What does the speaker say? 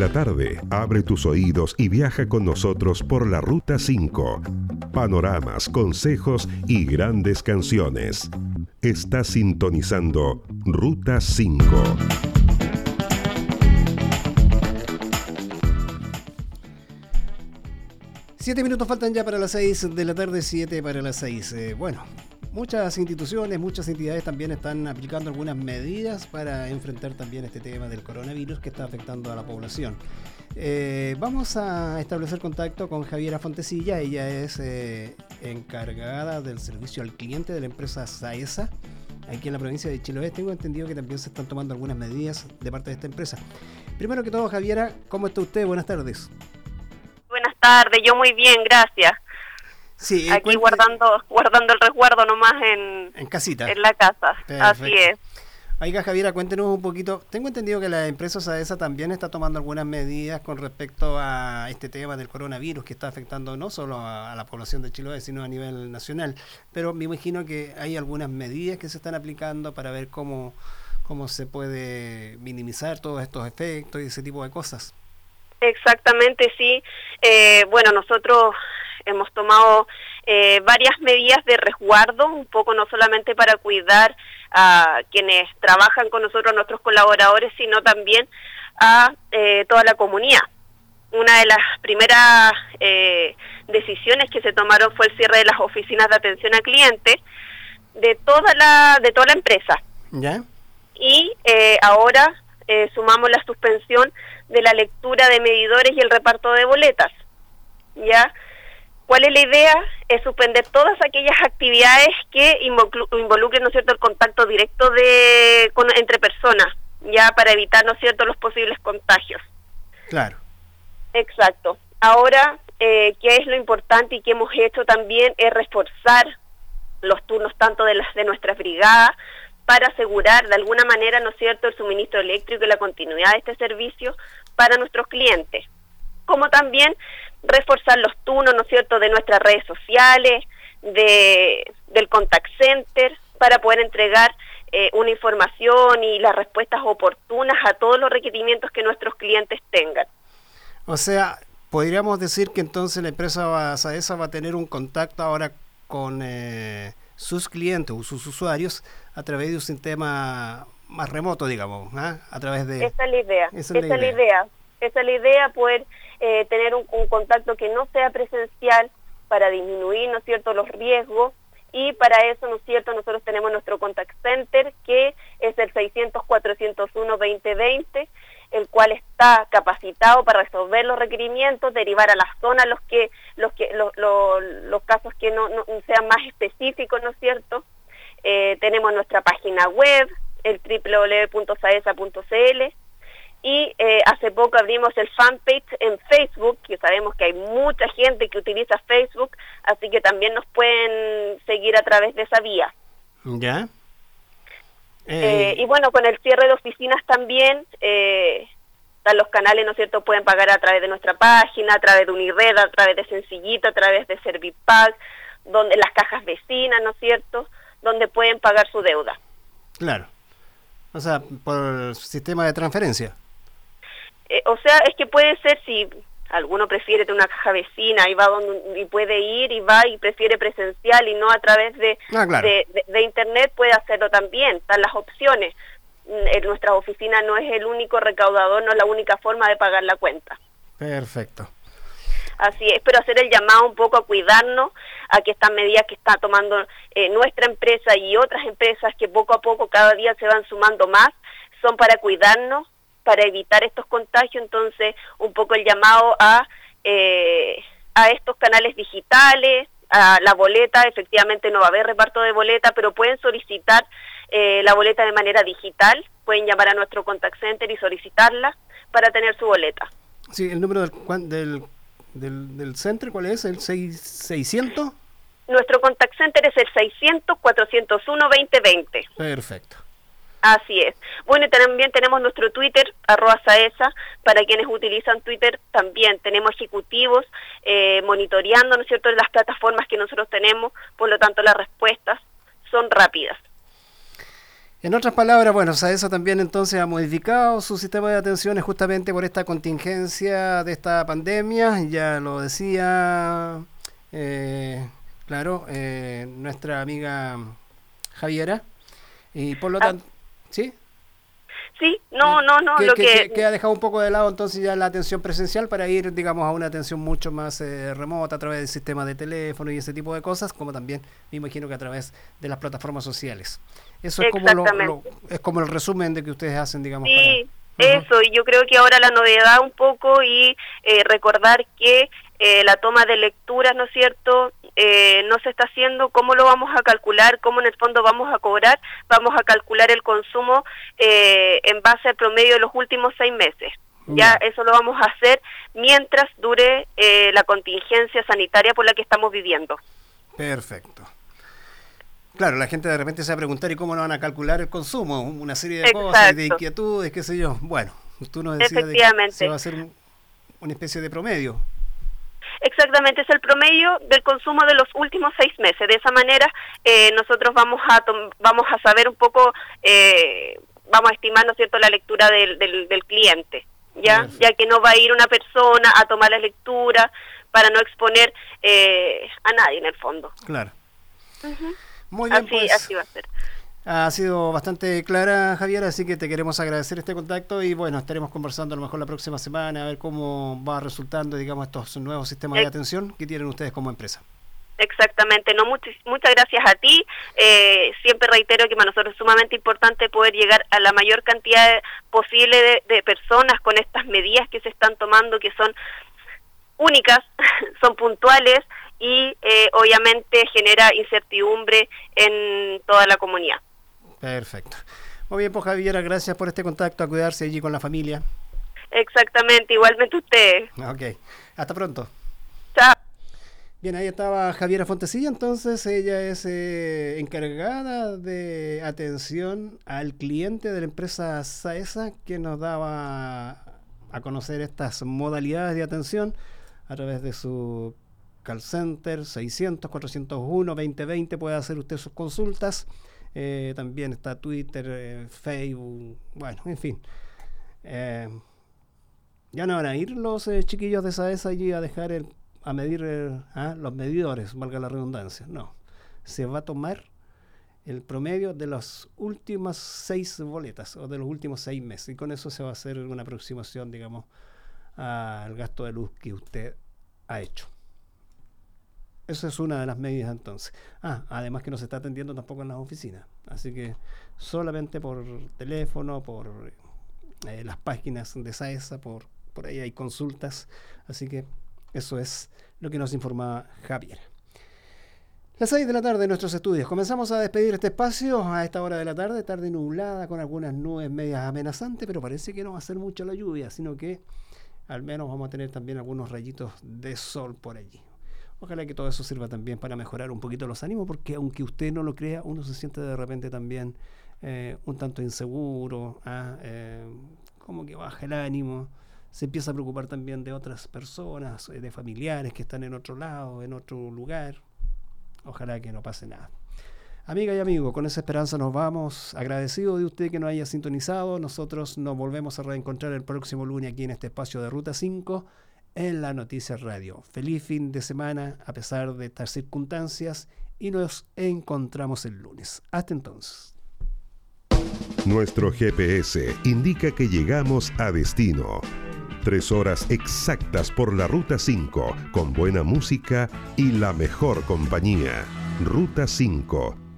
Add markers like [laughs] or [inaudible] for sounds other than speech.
La tarde, abre tus oídos y viaja con nosotros por la Ruta 5. Panoramas, consejos y grandes canciones. Está sintonizando Ruta 5. Siete minutos faltan ya para las seis de la tarde, siete para las seis. Eh, bueno, muchas instituciones, muchas entidades también están aplicando algunas medidas para enfrentar también este tema del coronavirus que está afectando a la población. Eh, vamos a establecer contacto con Javiera Fontecilla, ella es eh, encargada del servicio al cliente de la empresa Saesa, aquí en la provincia de Chiloé. Tengo entendido que también se están tomando algunas medidas de parte de esta empresa. Primero que todo, Javiera, ¿cómo está usted? Buenas tardes. Buenas tardes, yo muy bien, gracias. Sí, Aquí guardando guardando el resguardo nomás en, en casita. En la casa. Así es. Oiga, Javiera, cuéntenos un poquito. Tengo entendido que la empresa SAESA también está tomando algunas medidas con respecto a este tema del coronavirus que está afectando no solo a, la población de Chiloé, sino a nivel nacional. Pero me imagino que hay algunas medidas que se están aplicando para ver cómo, cómo se puede minimizar todos estos efectos y ese tipo de cosas. Exactamente, sí. Eh, bueno, nosotros hemos tomado eh, varias medidas de resguardo, un poco no solamente para cuidar a quienes trabajan con nosotros, nuestros colaboradores, sino también a eh, toda la comunidad. Una de las primeras eh, decisiones que se tomaron fue el cierre de las oficinas de atención al cliente de toda la de toda la empresa. ¿Ya? Y ahora sumamos la suspensión de la lectura de medidores y el reparto de boletas. ¿Ya? ¿Cuál es la idea? Es suspender todas aquellas actividades que involucren, ¿no es cierto?, el contacto directo de entre personas, ya para evitar, ¿no es cierto?, los posibles contagios. Claro. Exacto. Ahora, eh, ¿qué es lo importante y qué hemos hecho también? Es reforzar los turnos tanto de las de nuestras brigadas para asegurar de alguna manera, ¿no es cierto?, el suministro eléctrico y la continuidad de este servicio para nuestros clientes. Como también reforzar los turnos, ¿no es cierto?, de nuestras redes sociales, de, del contact center, para poder entregar eh, una información y las respuestas oportunas a todos los requerimientos que nuestros clientes tengan. O sea, podríamos decir que entonces la empresa Saesa va a tener un contacto ahora con eh, sus clientes o sus usuarios a través de un sistema más remoto, digamos, ¿ah? a través de... Esa es la idea, esa es la idea. Esa es la idea, poder eh, tener un, contacto que no sea presencial para disminuir, ¿no cierto?, los riesgos y para eso, ¿no es cierto?, nosotros tenemos nuestro contact center que es el 600-401-2020, el cual está capacitado para resolver los requerimientos, derivar a la zona los que los que los, los, casos que no, sean más específicos, ¿no cierto? Eh, tenemos nuestra página web, el www.saesa.cl y eh, hace poco abrimos el fanpage en Facebook, que sabemos que hay mucha gente que utiliza Facebook, así que también nos pueden seguir a través de esa vía. ¿Ya? Eh, y bueno, con el cierre de oficinas también, eh, los canales, ¿no es cierto?, pueden pagar a través de nuestra página, a través de Unired, a través de Sencillito, a través de Servipack, donde las cajas vecinas, ¿no es cierto?, donde pueden pagar su deuda. Claro. O sea, por sistema de transferencia. Eh, o sea, es que puede ser si alguno prefiere tener una caja vecina y va donde y puede ir y va y prefiere presencial y no a través de, ah, de, internet puede hacerlo también, están las opciones. Mm, en nuestra oficina no es el único recaudador, no es la única forma de pagar la cuenta. Perfecto. Así es, pero hacer el llamado un poco a cuidarnos, a que estas medidas que está tomando eh, nuestra empresa y otras empresas que poco a poco cada día se van sumando más, son para cuidarnos, para evitar estos contagios, entonces un poco el llamado a, eh, a estos canales digitales, a la boleta, efectivamente no va a haber reparto de boleta, pero pueden solicitar eh, la boleta de manera digital, pueden llamar a nuestro contact center y solicitarla para tener su boleta. Sí, el número del, del, del, del centro, ¿cuál es? ¿El 600? Nuestro contact center es el 600-401-2020. Perfecto. Así es. Bueno, también tenemos nuestro Twitter, arroba Saesa, para quienes utilizan Twitter también. Tenemos ejecutivos eh, monitoreando, ¿no es cierto?, las plataformas que nosotros tenemos, por lo tanto las respuestas son rápidas. En otras palabras, bueno, eso también entonces ha modificado su sistema de atenciones justamente por esta contingencia de esta pandemia, ya lo decía, eh, claro, eh, nuestra amiga Javiera, y por lo ah. ¿Sí? Sí, no, no, no. lo que, que, ha dejado un poco de lado entonces ya la atención presencial para ir, digamos, a una atención mucho más eh, remota a través del sistema de teléfono y ese tipo de cosas, como también me imagino que a través de las plataformas sociales. Eso es como, lo, es como el resumen de que ustedes hacen, digamos. Sí, eso, y yo creo que ahora la novedad un poco y eh, recordar que eh, la toma de lecturas, ¿no es cierto?, eh, no se está haciendo, ¿cómo lo vamos a calcular? ¿Cómo en el fondo vamos a cobrar? Vamos a calcular el consumo eh, en base al promedio de los últimos seis meses. Ya eso lo vamos a hacer mientras dure la contingencia sanitaria por la que estamos viviendo. Perfecto. Claro, la gente de repente se va a preguntar, ¿y cómo lo van a calcular el consumo? Una serie de cosas, de inquietudes, qué sé yo. Bueno, tú nos decías que se va a hacer una especie de promedio. Exactamente, es el promedio del consumo de los últimos seis meses. De esa manera, eh, nosotros vamos a vamos a saber un poco, eh, vamos a estimar, ¿no es cierto?, la lectura del, del, cliente, ¿ya? Ya que no va a ir una persona a tomar la lectura para no exponer eh, a nadie en el fondo. Claro. Muy bien, así, pues. así va a ser. Ha sido bastante clara, Javier, así que te queremos agradecer este contacto y bueno, estaremos conversando a lo mejor la próxima semana a ver cómo va resultando, digamos, estos nuevos sistemas de atención que tienen ustedes como empresa. Exactamente, no muchas gracias a ti. Eh, siempre reitero que para nosotros es sumamente importante poder llegar a la mayor cantidad posible de, personas con estas medidas que se están tomando, que son únicas, [laughs] son puntuales y eh, obviamente genera incertidumbre en toda la comunidad. Perfecto. Muy bien, pues Javiera, gracias por este contacto, a cuidarse allí con la familia. Exactamente, igualmente usted. Ok, hasta pronto. Chao. Bien, ahí estaba Javiera Fontecilla, entonces ella es eh, encargada de atención al cliente de la empresa Saesa que nos daba a conocer estas modalidades de atención a través de su call center 600 401 2020 puede hacer usted sus consultas eh, también está Twitter, eh, Facebook, bueno, en fin. Eh, ya no van a ir los chiquillos de esa allí a dejar el, a medir ¿ah? los medidores, valga la redundancia. No, se va a tomar el promedio de las últimas seis boletas o de los últimos seis meses y con eso se va a hacer una aproximación, digamos, al gasto de luz que usted ha hecho. Esa es una de las medidas entonces. Ah, además que no se está atendiendo tampoco en las oficinas. Así que solamente por teléfono, por eh, las páginas de SAESA, por, por ahí hay consultas. Así que eso es lo que nos informa Javier. Las 6 de la tarde en nuestros estudios. Comenzamos a despedir este espacio a esta hora de la tarde, tarde nublada, con algunas nubes medias amenazantes, pero parece que no va a ser mucho la lluvia, sino que al menos vamos a tener también algunos rayitos de sol por allí. Ojalá que todo eso sirva también para mejorar un poquito los ánimos, porque aunque usted no lo crea, uno se siente de repente también eh, un tanto inseguro, ¿ah? eh, como que baja el ánimo, se empieza a preocupar también de otras personas, eh, de familiares que están en otro lado, en otro lugar. Ojalá que no pase nada. Amiga y amigo, con esa esperanza nos vamos. Agradecido de usted que nos haya sintonizado. Nosotros nos volvemos a reencontrar el próximo lunes aquí en este espacio de Ruta 5 en la Noticia Radio. Feliz fin de semana a pesar de estas circunstancias y nos encontramos el lunes. Hasta entonces. Nuestro GPS indica que llegamos a destino. Tres horas exactas por la Ruta 5, con buena música y la mejor compañía. Ruta 5